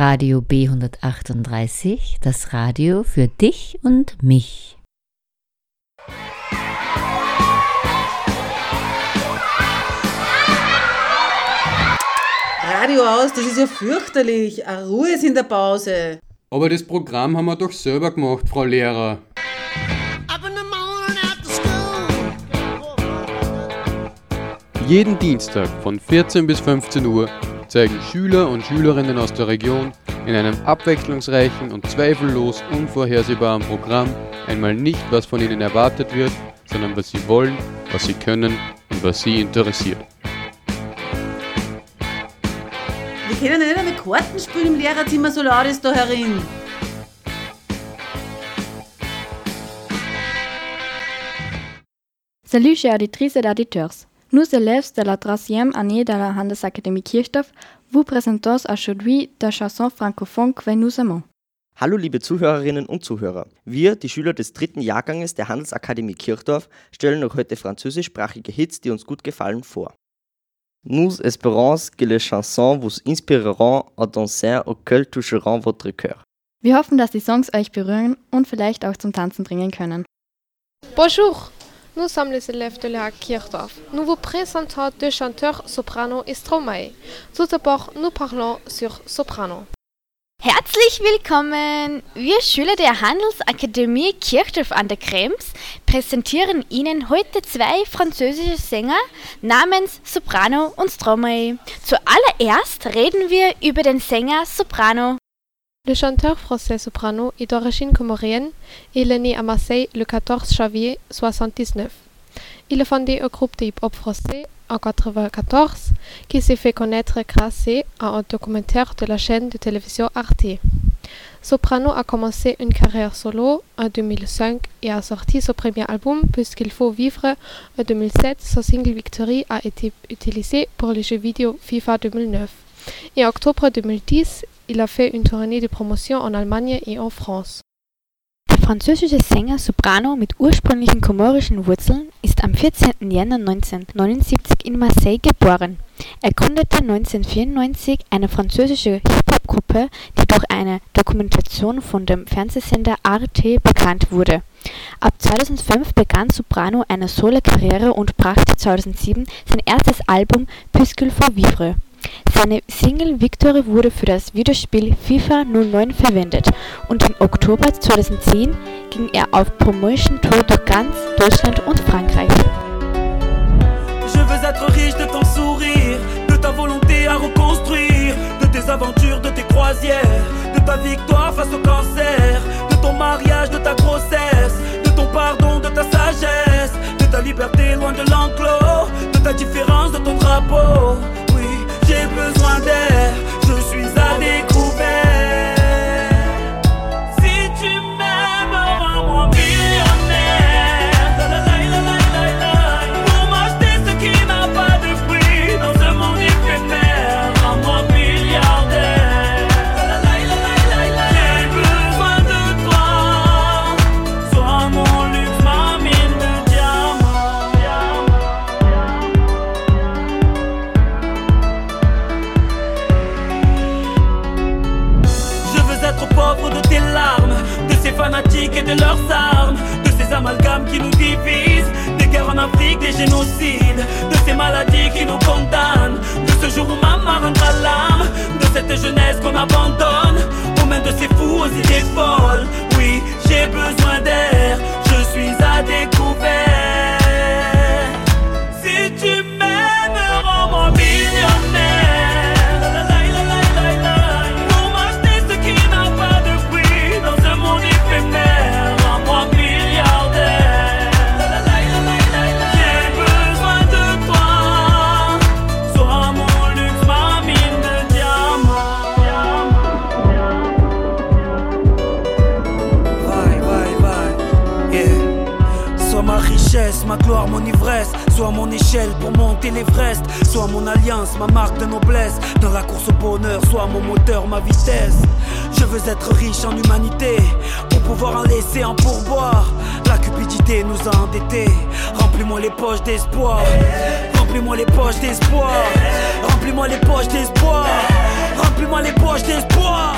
Radio B138, das Radio für dich und mich. Radio aus, das ist ja fürchterlich. Eine Ruhe ist in der Pause. Aber das Programm haben wir doch selber gemacht, Frau Lehrer. Jeden Dienstag von 14 bis 15 Uhr zeigen Schüler und Schülerinnen aus der Region in einem abwechslungsreichen und zweifellos unvorhersehbaren Programm einmal nicht, was von ihnen erwartet wird, sondern was sie wollen, was sie können und was sie interessiert. Wir können nicht einmal Karten spielen im Lehrerzimmer, so laut ist da herin. Salut chers auditrices et auditeurs. Nous, élèves de la troisième année de la Handelsakademie Kirchdorf, vous présentons aujourd'hui die Chanson francophone que nous aimons. Hallo liebe Zuhörerinnen und Zuhörer. Wir, die Schüler des dritten Jahrganges der Handelsakademie Kirchdorf, stellen euch heute französischsprachige Hits, die uns gut gefallen, vor. Nous espérons que les chansons vous inspireront à danser auxquelles toucheront votre cœur. Wir hoffen, dass die Songs euch berühren und vielleicht auch zum Tanzen bringen können. Bonjour, nous sommes les élèves de la Kirchdorf. Nous vous présentons deux chanteurs soprano et Stromae. Tout d'abord, nous parlons sur soprano. Herzlich willkommen! Wir Schüler der Handelsakademie Kirchdorf an der Krems präsentieren Ihnen heute zwei französische Sänger namens Soprano und Stromae. Zuallererst reden wir über den Sänger Soprano. Le chanteur français soprano est d'origine comorienne il est né à Marseille le 14 janvier 1979. Il a fondé un groupe de hip-hop français en 1994 qui s'est fait connaître grâce à un documentaire de la chaîne de télévision Arte. Soprano a commencé une carrière solo en 2005 et a sorti son premier album Puisqu'il faut vivre en 2007. Son single Victory a été utilisé pour le jeu vidéo FIFA 2009. Et en octobre 2010, il a fait une tournée de promotion en Allemagne et en France. Der französische Sänger Soprano mit ursprünglichen komorischen Wurzeln ist am 14. Jänner 1979 in Marseille geboren. Er gründete 1994 eine französische Hip-Hop-Gruppe, die durch eine Dokumentation von dem Fernsehsender Arte bekannt wurde. Ab 2005 begann Soprano eine Solo-Karriere und brachte 2007 sein erstes Album Puisqu'il faut vivre. Seine Single Victory wurde für das Videospiel FIFA 09 verwendet und im Oktober 2010 ging er auf Promotion Tour durch ganz Deutschland und Frankreich. J'ai besoin d'air, de leurs armes, de ces amalgames qui nous divisent, des guerres en Afrique, des génocides, de ces maladies qui nous condamnent, de ce jour où maman rendra l'âme, de cette jeunesse qu'on abandonne, aux mains de ces fous aux idées folles. Oui, j'ai besoin d'air, je suis à découvert. Sois mon échelle pour monter l'Everest. Sois mon alliance, ma marque de noblesse. Dans la course au bonheur, sois mon moteur, ma vitesse. Je veux être riche en humanité pour pouvoir en laisser en pourboire. La cupidité nous a endettés. Remplis-moi les poches d'espoir. Remplis-moi les poches d'espoir. Remplis-moi les poches d'espoir. Remplis-moi les poches d'espoir.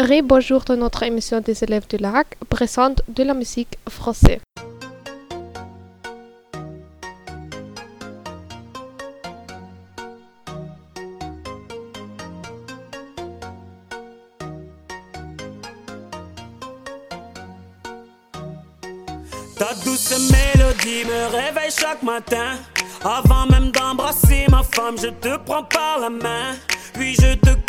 Ré bonjour de notre émission des élèves du lac présente de la musique française. Ta douce mélodie me réveille chaque matin. Avant même d'embrasser ma femme, je te prends par la main. Puis je te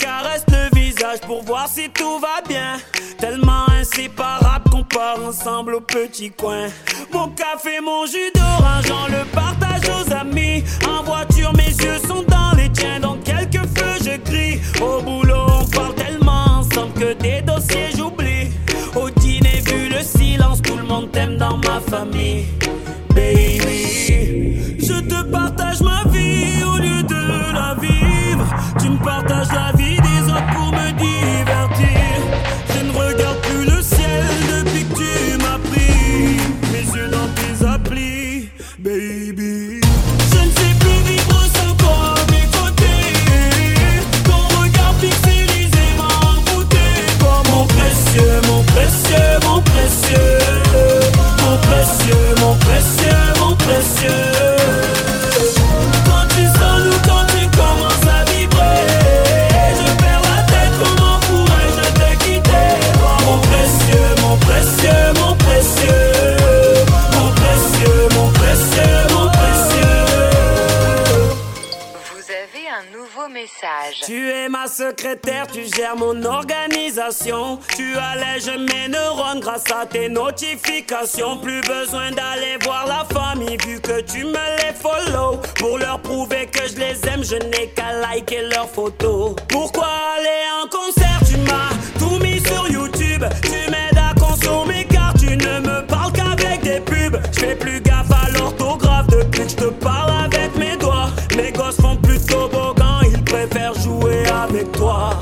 pour voir si tout va bien. Tellement inséparable qu'on part ensemble au petit coin. Mon café, mon jus d'orange, on le partage aux amis. En voiture, mes yeux sont dans les tiens. Dans quelques feux, je crie. Au boulot, on parle tellement ensemble que des dossiers j'oublie. Au dîner, vu le silence, tout le monde t'aime dans ma famille. Baby, je te partage ma vie au lieu de la vivre. Tu me partages la vie divine. Tu allèges mes neurones grâce à tes notifications. Plus besoin d'aller voir la famille vu que tu me les follow. Pour leur prouver que je les aime, je n'ai qu'à liker leurs photos. Pourquoi aller en concert? Tu m'as tout mis sur YouTube. Tu m'aides à consommer car tu ne me parles qu'avec des pubs. Je fais plus gaffe à l'orthographe depuis que je te parle avec mes doigts. Mes gosses font plus de toboggan, ils préfèrent jouer avec toi.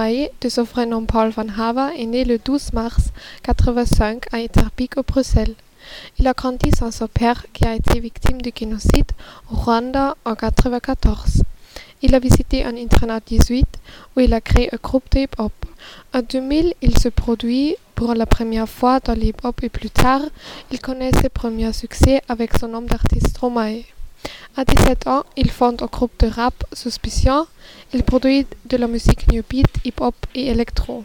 De son vrai nom Paul Van Hava, est né le 12 mars 1985 à Etterbeek au Bruxelles. Il a grandi sans son père qui a été victime du génocide au Rwanda en 1994. Il a visité un internat 18 où il a créé un groupe de hip-hop. En 2000, il se produit pour la première fois dans le hip-hop et plus tard, il connaît ses premiers succès avec son nom d'artiste Stromae. À 17 ans, il fonde un groupe de rap Suspicion. Il produit de la musique new beat, hip-hop et électro.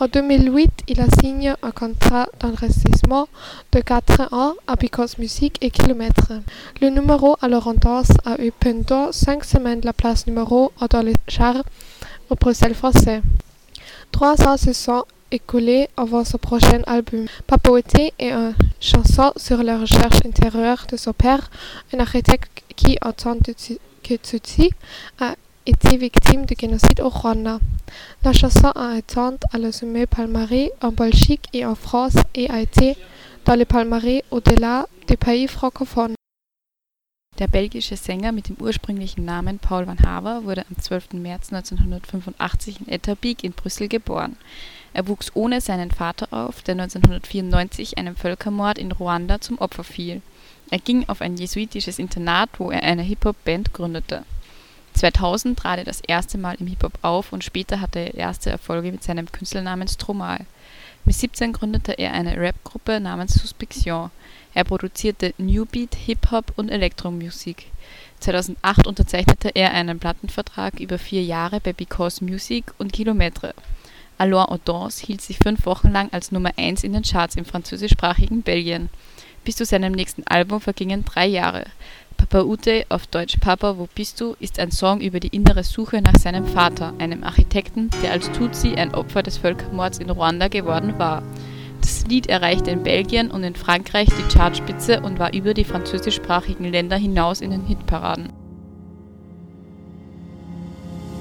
En 2008, il a signé un contrat d'enregistrement de 4 ans à Because Music et Kilomètre. Le numéro alors en a eu pendant 5 semaines la place numéro 1 dans les charts au Bruxelles français. Trois ans se sont écoulés avant son prochain album. Papaouté est une chanson sur la recherche intérieure de son père, un architecte qui, en tant que Tutsi, a été victime du génocide au Rwanda. La chanson a été à la sommet palmarès en Belgique et en France et a été dans le palmarès au-delà des pays francophones. Der belgische Sänger mit dem ursprünglichen Namen Paul van Haver wurde am 12. März 1985 in Etterbeek in Brüssel geboren. Er wuchs ohne seinen Vater auf, der 1994 einem Völkermord in Ruanda zum Opfer fiel. Er ging auf ein jesuitisches Internat, wo er eine Hip-Hop-Band gründete. 2000 trat er das erste Mal im Hip-Hop auf und später hatte er erste Erfolge mit seinem Künstlernamen Stromae. Mit 17 gründete er eine Rap-Gruppe namens Suspicion. Er produzierte New Beat, Hip-Hop und Elektromusik. 2008 unterzeichnete er einen Plattenvertrag über vier Jahre bei Because Music und Kilometre. Alors aux Danse hielt sich fünf Wochen lang als Nummer 1 in den Charts im französischsprachigen Belgien. Bis zu seinem nächsten Album vergingen drei Jahre. Papa Ute, auf Deutsch Papa, wo bist du, ist ein Song über die innere Suche nach seinem Vater, einem Architekten, der als Tutsi ein Opfer des Völkermords in Ruanda geworden war. Das Lied erreichte in Belgien und in Frankreich die Chartspitze und war über die französischsprachigen Länder hinaus in den Hitparaden.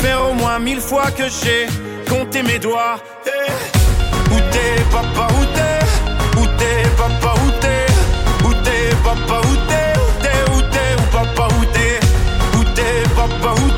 faire au moins mille fois que j'ai compté mes doigts. Eh, Où t'es, papa, où t'es? Où t'es, papa, où t'es? Où t'es, papa, où t'es? Où t'es, où t'es, où papa, où t'es? Où t'es, papa, où t'es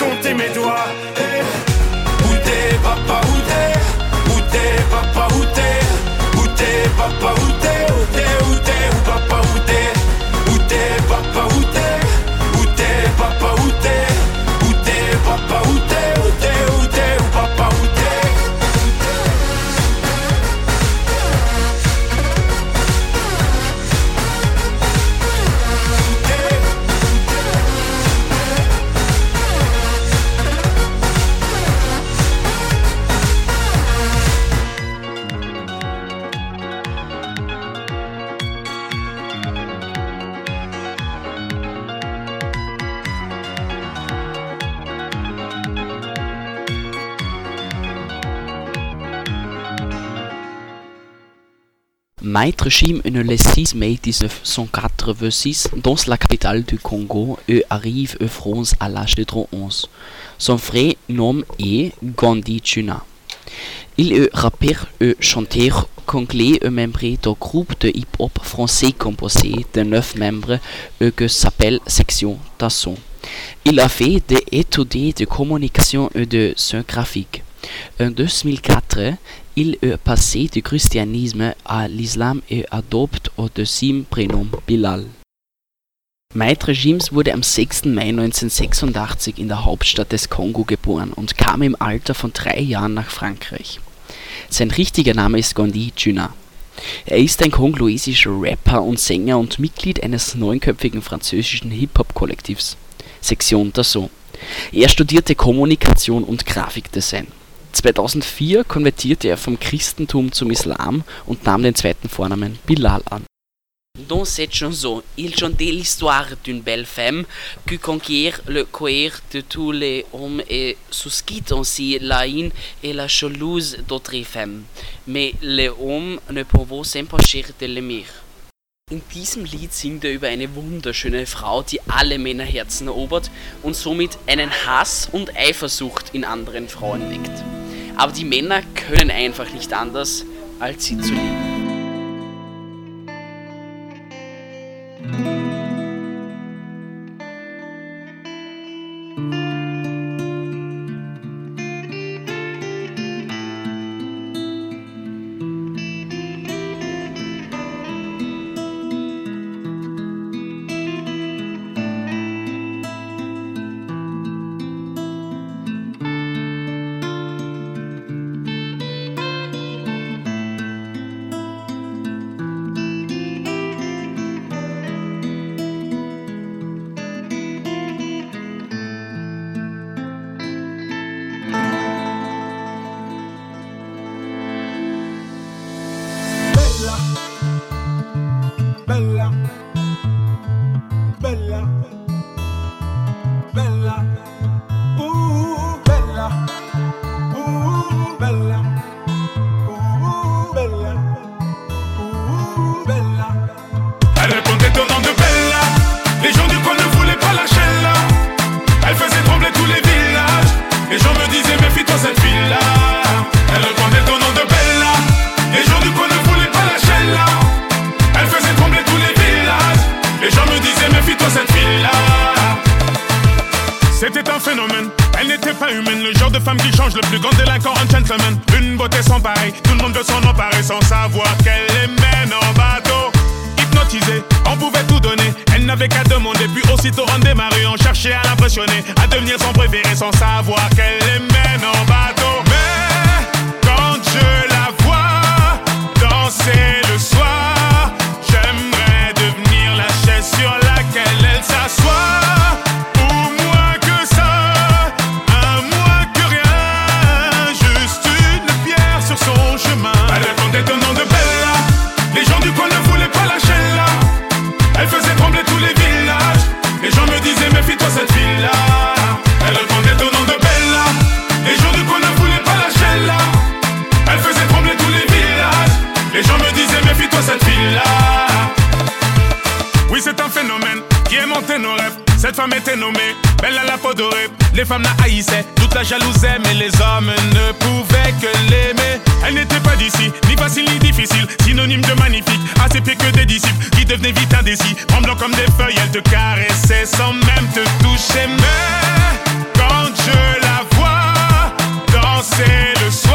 compté mes doigts. Eh. Où t'es, papa, où t'es? Où t'es, papa, où t'es? Où t'es, papa, où t'es? Où t'es, où t'es, où papa, où t'es? Maître est né le 6 mai 1986 dans la capitale du Congo et arrive en France à l'âge de 31. Son vrai nom est Gandhi Chuna. Il est rappeur et chanteur congolais et membre du groupe de hip-hop français composé de 9 membres et que s'appelle Section Tasson. Il a fait des études de communication et de son graphique. En 2004, il passé du christianisme à l'islam et adopte au deuxième prénom Bilal. Maître Gims wurde am 6. Mai 1986 in der Hauptstadt des Kongo geboren und kam im Alter von drei Jahren nach Frankreich. Sein richtiger Name ist Gondi Juna. Er ist ein kongolesischer Rapper und Sänger und Mitglied eines neunköpfigen französischen Hip-Hop-Kollektivs, Section Dassault. Er studierte Kommunikation und Grafikdesign. 2004 konvertierte er vom Christentum zum Islam und nahm den zweiten Vornamen Bilal an. Dans cette chanson, il chantait l'histoire d'une belle femme qui conquiert le cœur de tous les hommes et suscite ainsi la haine et la jalouse d'autres femmes. Mais les hommes ne peuvent s'empêcher de l'aimer. In diesem Lied singt er über eine wunderschöne Frau, die alle Männerherzen erobert und somit einen Hass und Eifersucht in anderen Frauen weckt. Aber die Männer können einfach nicht anders, als sie zu lieben. N'avait qu'à demander, puis aussitôt on démarrait, on cherchait à l'impressionner, à devenir son préféré sans savoir qu'elle les mène en bateau. Mais quand je la vois danser le soir, Cette femme était nommée Belle à la peau dorée. Les femmes la haïssaient. Tout toute la jalousaient, mais les hommes ne pouvaient que l'aimer. Elle n'était pas d'ici, ni facile ni difficile, synonyme de magnifique, assez pire que des disciples qui devenaient vite indécis. Tremblant comme des feuilles, elle te caressait sans même te toucher. Mais quand je la vois danser le soir,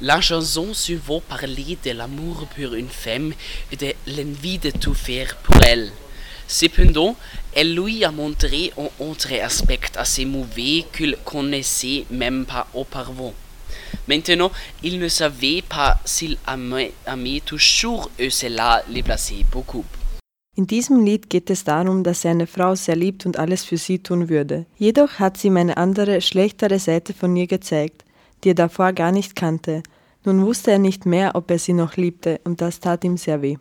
La chanson suivante parlait de l'amour pour une femme et de l'envie de tout faire pour elle. Cependant, elle lui a montré un autre aspect assez mauvais qu'il connaissait même pas auparavant. Maintenant, il ne savait pas s'il aimait, aimait toujours et cela le plaçait beaucoup. In diesem Lied geht es darum, dass er eine Frau sehr liebt und alles für sie tun würde. Jedoch hat sie ihm eine andere, schlechtere Seite von ihr gezeigt, die er davor gar nicht kannte. Nun wusste er nicht mehr, ob er sie noch liebte, und das tat ihm sehr weh.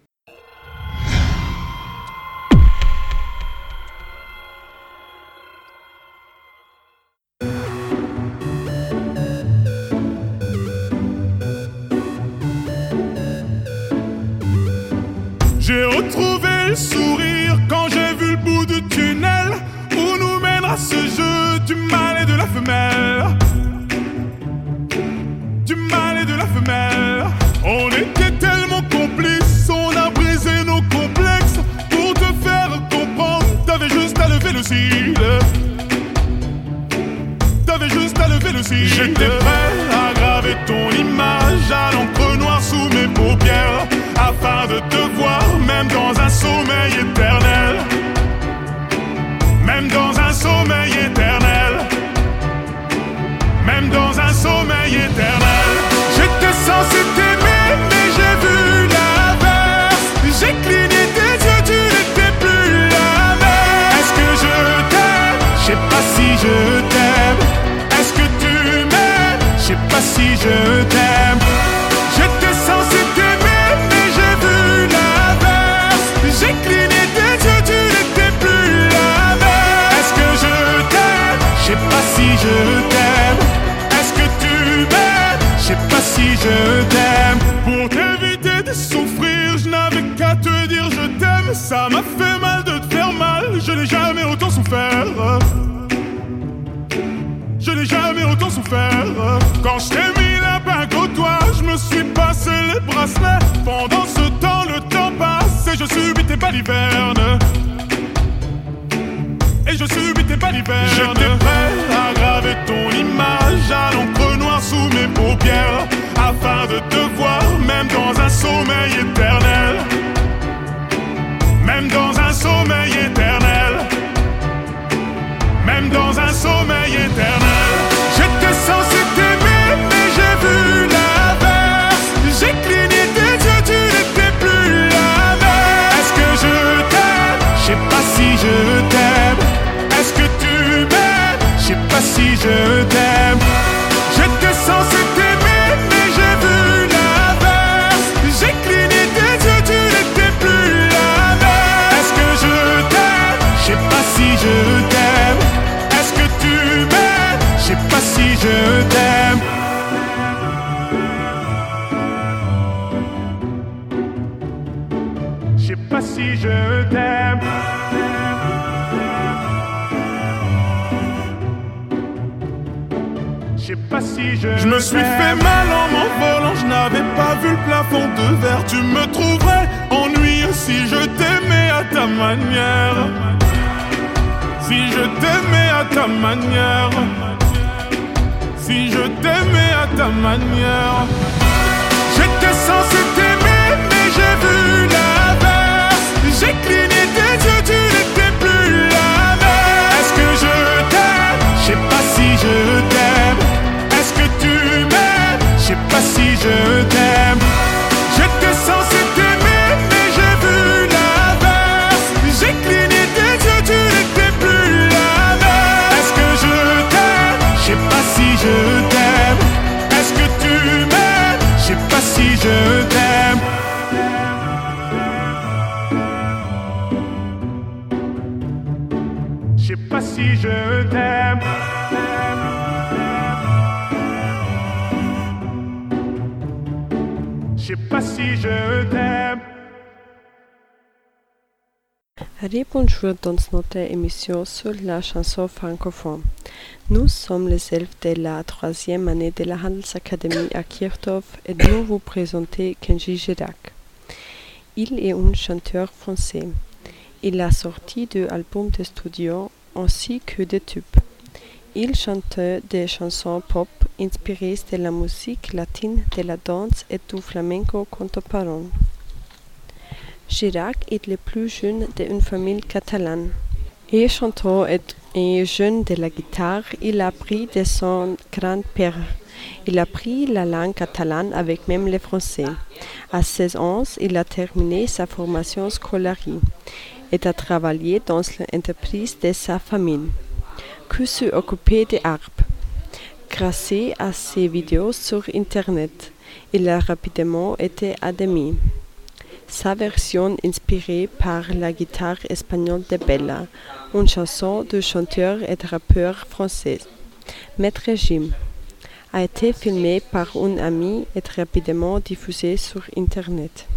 Un sommeil éternel. J'étais censé t'aimer, mais j'ai vu l'inverse. J'ai cligné tes yeux, tu n'étais plus la même. Est-ce que je t'aime? Je sais pas si je t'aime. Est-ce que tu m'aimes? Je sais pas si je t'aime. Ça m'a fait mal de te faire mal, je n'ai jamais autant souffert. Je n'ai jamais autant souffert. Quand je t'ai mis la bague au doigt, je me suis passé les bracelets. Pendant ce temps, le temps passe et je subis tes balivernes. Et je subis tes balivernes. J'étais prêt à graver ton image à l'encre noire sous mes paupières. Afin de te voir, même dans un sommeil éternel. Si je t'aime. Me suis fait mal en m'envolant, je n'avais pas vu le plafond de verre. Tu me trouverais ennuyeux si je t'aimais à ta manière. Si je t'aimais à ta manière. Si je t'aimais à ta manière. J'étais censé t'aimer, mais j'ai vu l'inverse. J'ai cligné tes yeux, tu n'étais plus la même. Est-ce que je t'aime? Je sais pas si je t'aime. Pas si je t'aime. J'étais censé t'aimer, mais j'ai vu l'inverse. J'ai cligné tes yeux, tu n'étais plus la même. Est-ce que je t'aime? Je sais pas si je t'aime. Est-ce que tu m'aimes? Je sais pas si je t'aime. Je sais pas si je t'aime. Sais pas si je t'aime. Dans notre émission sur la chanson francophone. Nous sommes les élèves de la troisième année de la Handelsacadémie à Kirchdorf et nous vous présentons Kenji Girac. Il est un chanteur français. Il a sorti deux albums de studio ainsi que des tubes. Il chante des chansons pop inspirées de la musique latine, de la danse et du flamenco contemporain. Girac est le plus jeune d'une famille catalane. Et chanteur et, et jeune de la guitare, il a appris de son grand-père. Il a appris la langue catalane avec même le français. À 16 ans, il a terminé sa formation scolaire et a travaillé dans l'entreprise de sa famille, qui s'occupait des arbres. Grâce à ses vidéos sur Internet, il a rapidement été admis. Sa version inspirée par la guitare espagnole de Bella, une chanson du chanteur et rappeur français, Maître Jim, a été filmée par un ami et rapidement diffusée sur Internet.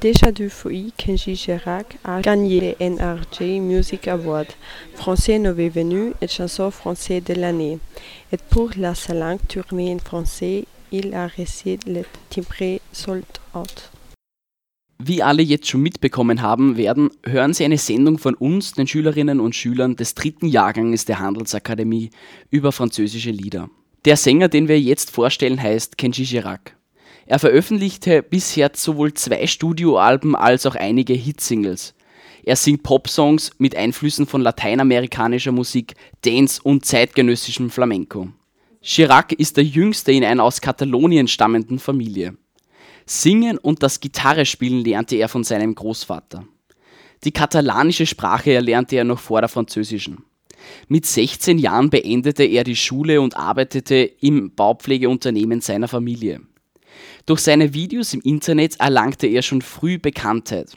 Déjà deux fois, Kenji Girac a gagné le NRJ Music Award, français nouveau venu et chanson français de l'année. Et pour la langue tournée en français, il a reçu le timbre Sold Out. Wie alle jetzt schon mitbekommen haben werden, hören Sie eine Sendung von uns, den Schülerinnen und Schülern des dritten Jahrganges der Handelsakademie, über französische Lieder. Der Sänger, den wir jetzt vorstellen, heißt Kenji Girac. Er veröffentlichte bisher sowohl zwei Studioalben als auch einige Hitsingles. Er singt Popsongs mit Einflüssen von lateinamerikanischer Musik, Dance und zeitgenössischem Flamenco. Girac ist der jüngste in einer aus Katalonien stammenden Familie. Singen und das Gitarrespielen lernte er von seinem Großvater. Die katalanische Sprache erlernte er noch vor der französischen. Mit 16 Jahren beendete er die Schule und arbeitete im Baupflegeunternehmen seiner Familie. Durch seine Videos im Internet erlangte er schon früh Bekanntheit.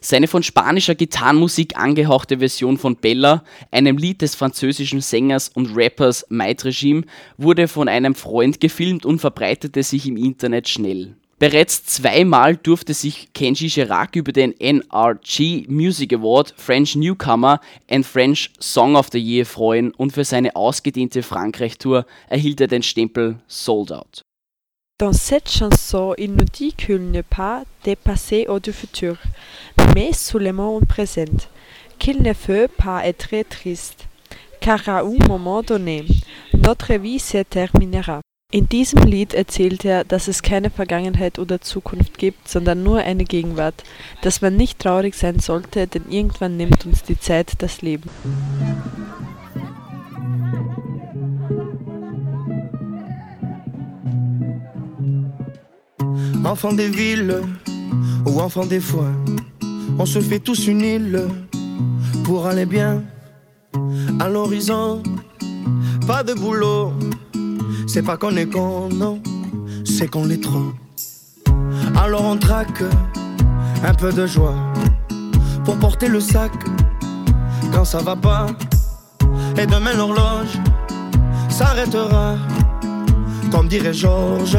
Seine von spanischer Gitarrenmusik angehauchte Version von Bella, einem Lied des französischen Sängers und Rappers Might Regime, wurde von einem Freund gefilmt und verbreitete sich im Internet schnell. Bereits zweimal durfte sich Kenji Girac über den NRG Music Award French Newcomer and French Song of the Year freuen und für seine ausgedehnte Frankreich-Tour erhielt er den Stempel Sold Out. Dans cette chanson, il nous dit qu'il n'est pas du passé ou du futur, mais seulement un présent, qu'il ne faut pas être triste, car à un moment donné, notre vie se terminera. In diesem Lied erzählt er, dass es keine Vergangenheit oder Zukunft gibt, sondern nur eine Gegenwart, dass man nicht traurig sein sollte, denn irgendwann nimmt uns die Zeit das Leben. Enfant des villes ou enfant des foins, on se fait tous une île pour aller bien à l'horizon. Pas de boulot, c'est pas qu'on est con, non, c'est qu'on l'est trop. Alors on traque un peu de joie pour porter le sac quand ça va pas. Et demain l'horloge s'arrêtera, comme dirait Georges,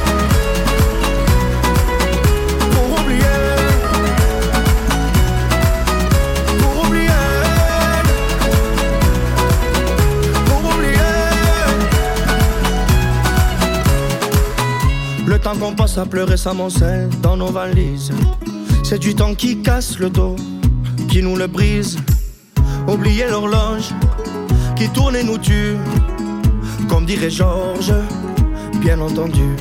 Temps qu'on passe à pleurer s'amoncelle dans nos valises. C'est du temps qui casse le dos, qui nous le brise. Oublier l'horloge qui tourne et nous tue. Comme dirait Georges, bien entendu.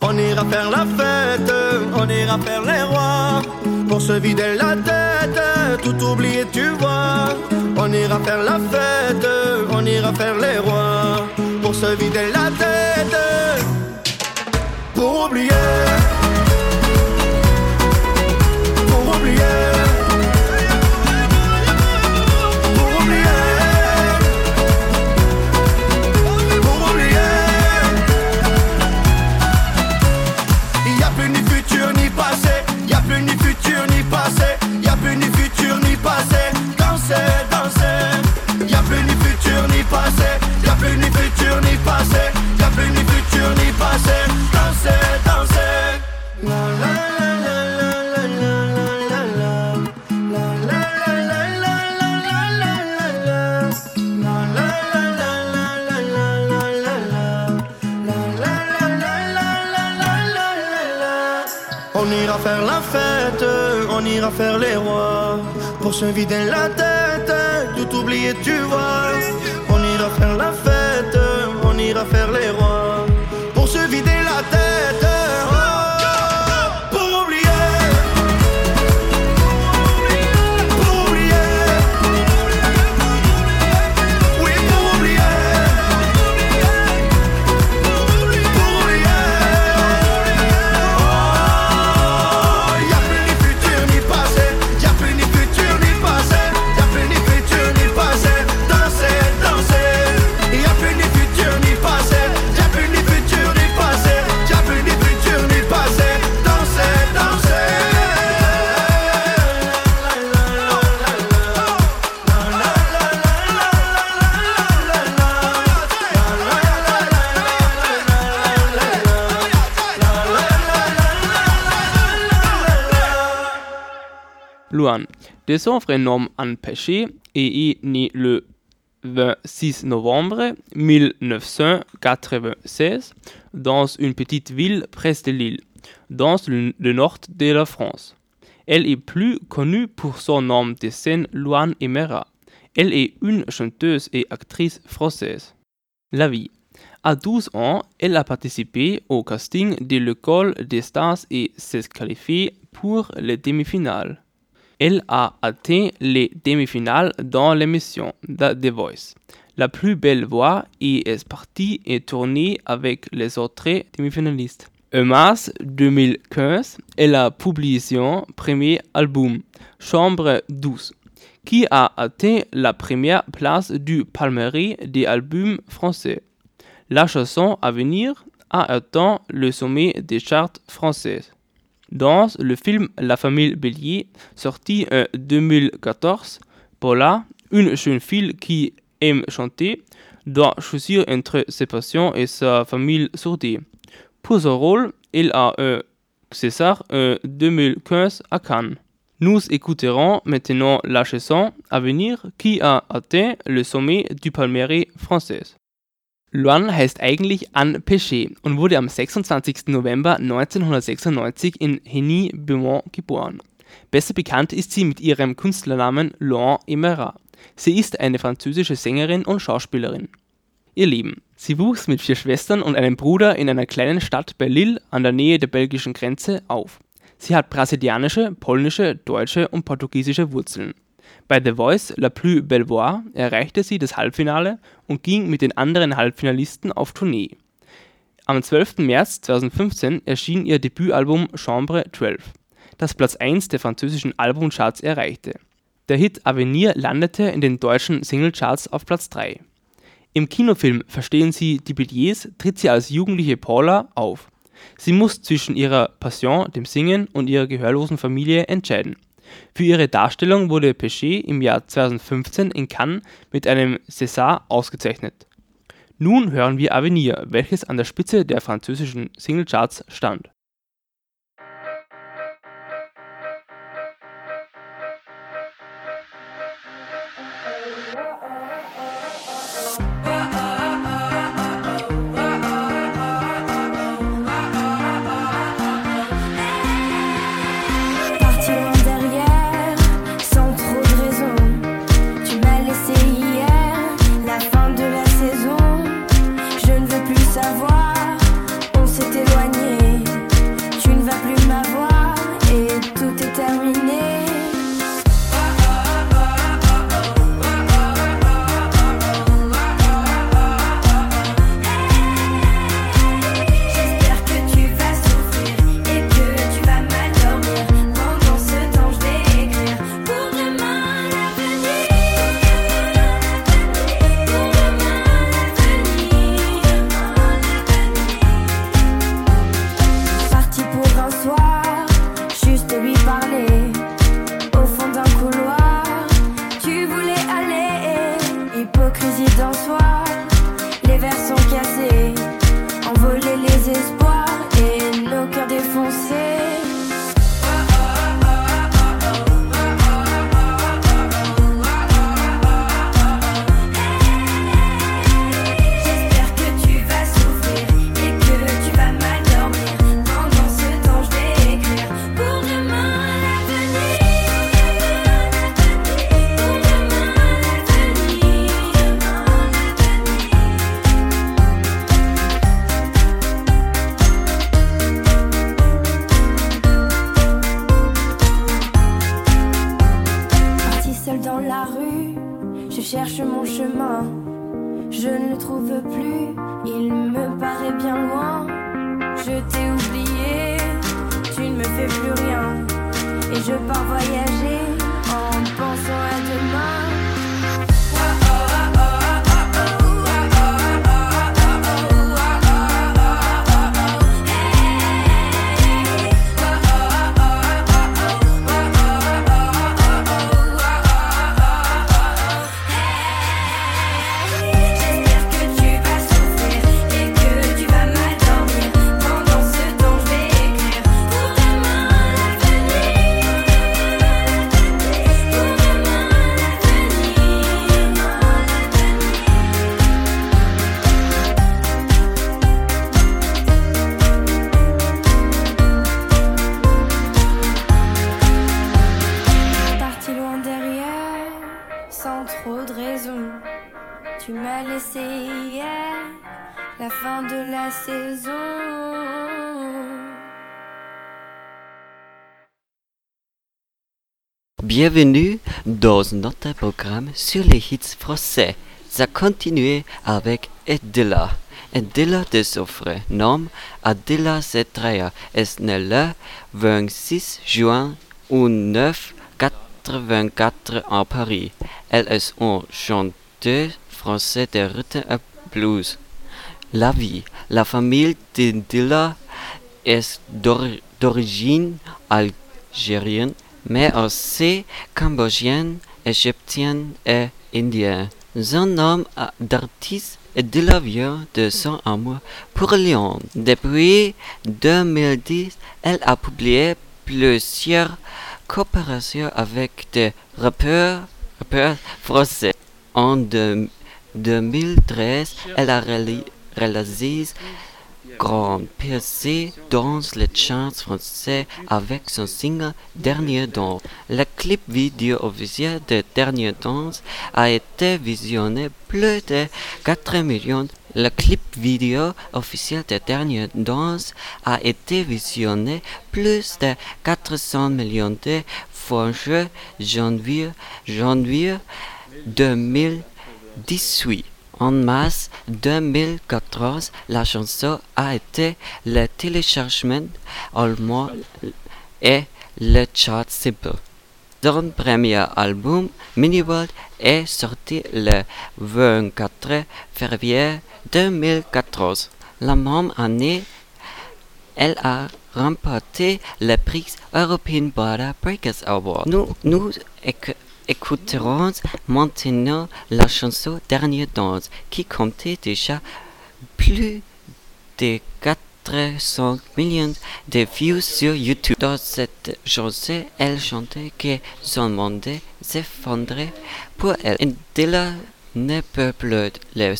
On ira faire la fête, on ira faire les rois. Pour se vider la tête, tout oublier, tu vois. On ira faire la fête, on ira faire les rois. Pour se vider la tête, pour oublier. Pour oublier. Oublier. Pour oublier. Il y a plus ni futur ni passé. Il a plus ni futur ni passé. Il a plus ni futur ni passé. Danser, danser. Il a plus ni futur ni passé. Il a plus ni futur ni passé. Il a plus ni futur ni passé. Se vider la tête, tout oublier tu vois de son vrai nom Péché et est né le 26 novembre 1996 dans une petite ville près de Lille, dans le nord de la France. Elle est plus connue pour son nom de scène Luan Emera. Elle est une chanteuse et actrice française. La vie. À 12 ans, elle a participé au casting de l'école des stars et s'est qualifiée pour les demi-finales. Elle a atteint les demi-finales dans l'émission The, The Voice. La plus belle voix est partie et tournée avec les autres demi-finalistes. En mars 2015, elle a publié son premier album, Chambre 12, qui a atteint la première place du palmarès des albums français. La chanson à venir a atteint le sommet des charts françaises. Dans le film La famille Bélier, sorti en 2014, Paula, une jeune fille qui aime chanter, doit choisir entre ses passions et sa famille sourdée. Pour ce rôle, elle a un César en 2015 à Cannes. Nous écouterons maintenant la chanson à venir qui a atteint le sommet du palmarès français. Luan heißt eigentlich Anne Péché und wurde am 26. November 1996 in Henny-Beaumont geboren. Besser bekannt ist sie mit ihrem Künstlernamen Laurent Emera. Sie ist eine französische Sängerin und Schauspielerin. Ihr Leben. Sie wuchs mit vier Schwestern und einem Bruder in einer kleinen Stadt bei Lille an der Nähe der belgischen Grenze auf. Sie hat brasilianische, polnische, deutsche und portugiesische Wurzeln. Bei The Voice La Plus Belle Voix erreichte sie das Halbfinale und ging mit den anderen Halbfinalisten auf Tournee. Am 12. März 2015 erschien ihr Debütalbum Chambre 12, das Platz 1 der französischen Albumcharts erreichte. Der Hit Avenir landete in den deutschen Singlecharts auf Platz 3. Im Kinofilm Verstehen Sie die Billets tritt sie als jugendliche Paula auf. Sie muss zwischen ihrer Passion, dem Singen, und ihrer gehörlosen Familie entscheiden. Für ihre Darstellung wurde Pesce im Jahr 2015 in Cannes mit einem César ausgezeichnet. Nun hören wir Avenir, welches an der Spitze der französischen Singlecharts stand. Bienvenue dans notre programme sur les hits français. Ça continue avec Edela. Edela de son vrai nom, Adela Zetraya, est née le 26 juin 1984 à Paris. Elle est une chanteuse française de rhythm and blues. La vie, la famille d'Edela est d'ori- d'origine algérienne, mais aussi cambodgienne, égyptienne et indienne. Son nom d'artiste est de son amour pour Lyon. Depuis 2010, elle a publié plusieurs coopérations avec des rappeurs, français. En deux- 2013, elle a réali- réalisé Grand percée dans les chants français avec son single Dernier Danse. Le clip vidéo officiel de Dernier Danse a été visionné plus de 4 millions. Le clip vidéo officiel de Dernier Danse a été visionné plus de 400 millions de fois en janvier, janvier 2018. En mars 2014, la chanson a été le téléchargement allemand et le chart simple. Son premier album, Mini World, est sorti le 24 février 2014. La même année, elle a remporté le prix European Border Breakers Award. Nous, écouterons maintenant la chanson Dernière danse qui comptait déjà plus de 400 millions de views sur YouTube. Dans cette chanson, elle chantait que son monde s'effondrait pour elle. Et ne peut plus le.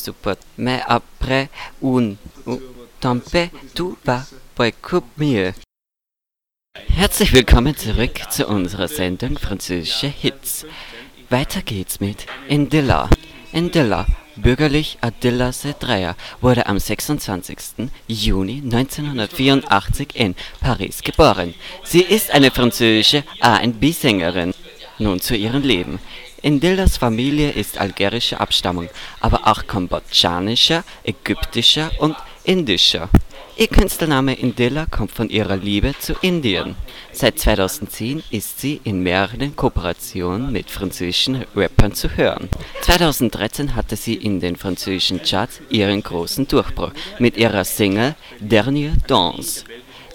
Mais après une tempête, tout va beaucoup mieux. Herzlich willkommen zurück zu unserer Sendung Französische Hits. Weiter geht's mit Indilla. Indilla, bürgerlich Adilla Sedreya, wurde am 26. Juni 1984 in Paris geboren. Sie ist eine französische R&B-Sängerin. Nun zu ihrem Leben. Indillas Familie ist algerischer Abstammung, aber auch kambodschanischer, ägyptischer und indischer. Ihr Künstlername Indilla kommt von ihrer Liebe zu Indien. Seit 2010 ist sie in mehreren Kooperationen mit französischen Rappern zu hören. 2013 hatte sie in den französischen Charts ihren großen Durchbruch mit ihrer Single Dernière Danse.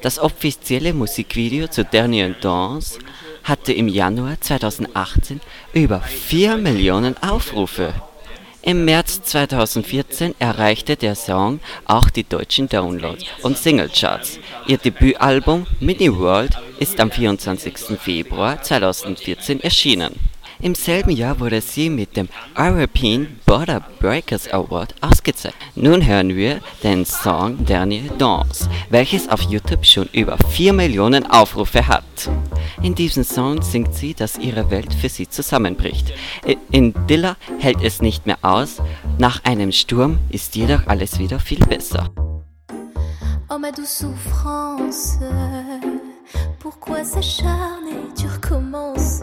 Das offizielle Musikvideo zu Dernière Danse hatte im Januar 2018 über 4 Millionen Aufrufe. Im März 2014 erreichte der Song auch die deutschen Downloads und Singlecharts. Ihr Debütalbum Mini World ist am 24. Februar 2014 erschienen. Im selben Jahr wurde sie mit dem European Border Breakers Award ausgezeichnet. Nun hören wir den Song Dernière Danse, welches auf YouTube schon über 4 Millionen Aufrufe hat. In diesem Song singt sie, dass ihre Welt für sie zusammenbricht. In Dilla hält es nicht mehr aus, nach einem Sturm ist jedoch alles wieder viel besser. Oh ma douce souffrance, pourquoi s'acharner, tu recommences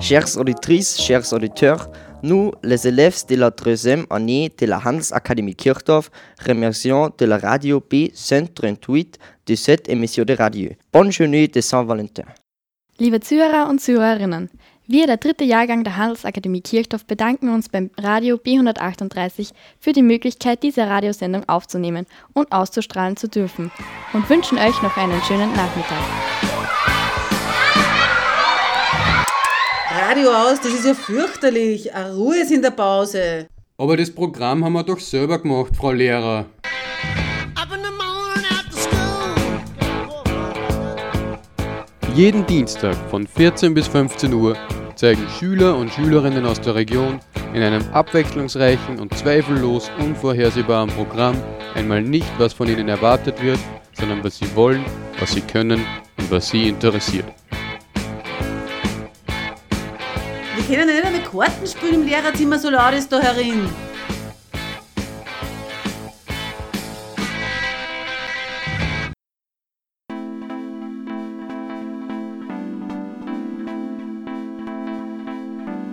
Chers auditrices, chers auditeurs, nous, les élèves de la troisième année de la Handelsakademie Kirchdorf, remercions de la radio B138 de cette émission de radio. Bonne journée de Saint-Valentin. Liebe Zuhörer und Zuhörerinnen, wir, der dritte Jahrgang der Handelsakademie Kirchdorf, bedanken uns beim Radio B138 für die Möglichkeit, diese Radiosendung aufzunehmen und auszustrahlen zu dürfen und wünschen euch noch einen schönen Nachmittag. Radio aus, das ist ja fürchterlich. Eine Ruhe ist in der Pause. Aber das Programm haben wir doch selber gemacht, Frau Lehrer. Jeden Dienstag von 14 bis 15 Uhr zeigen Schüler und Schülerinnen aus der Region in einem abwechslungsreichen und zweifellos unvorhersehbaren Programm einmal nicht, was von ihnen erwartet wird, sondern was sie wollen, was sie können und was sie interessiert. Wir können nicht einmal Karten spielen im Lehrerzimmer, so laut ist da herin.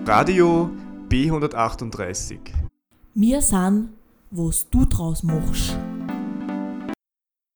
Radio B138. Wir sind, was du draus machst.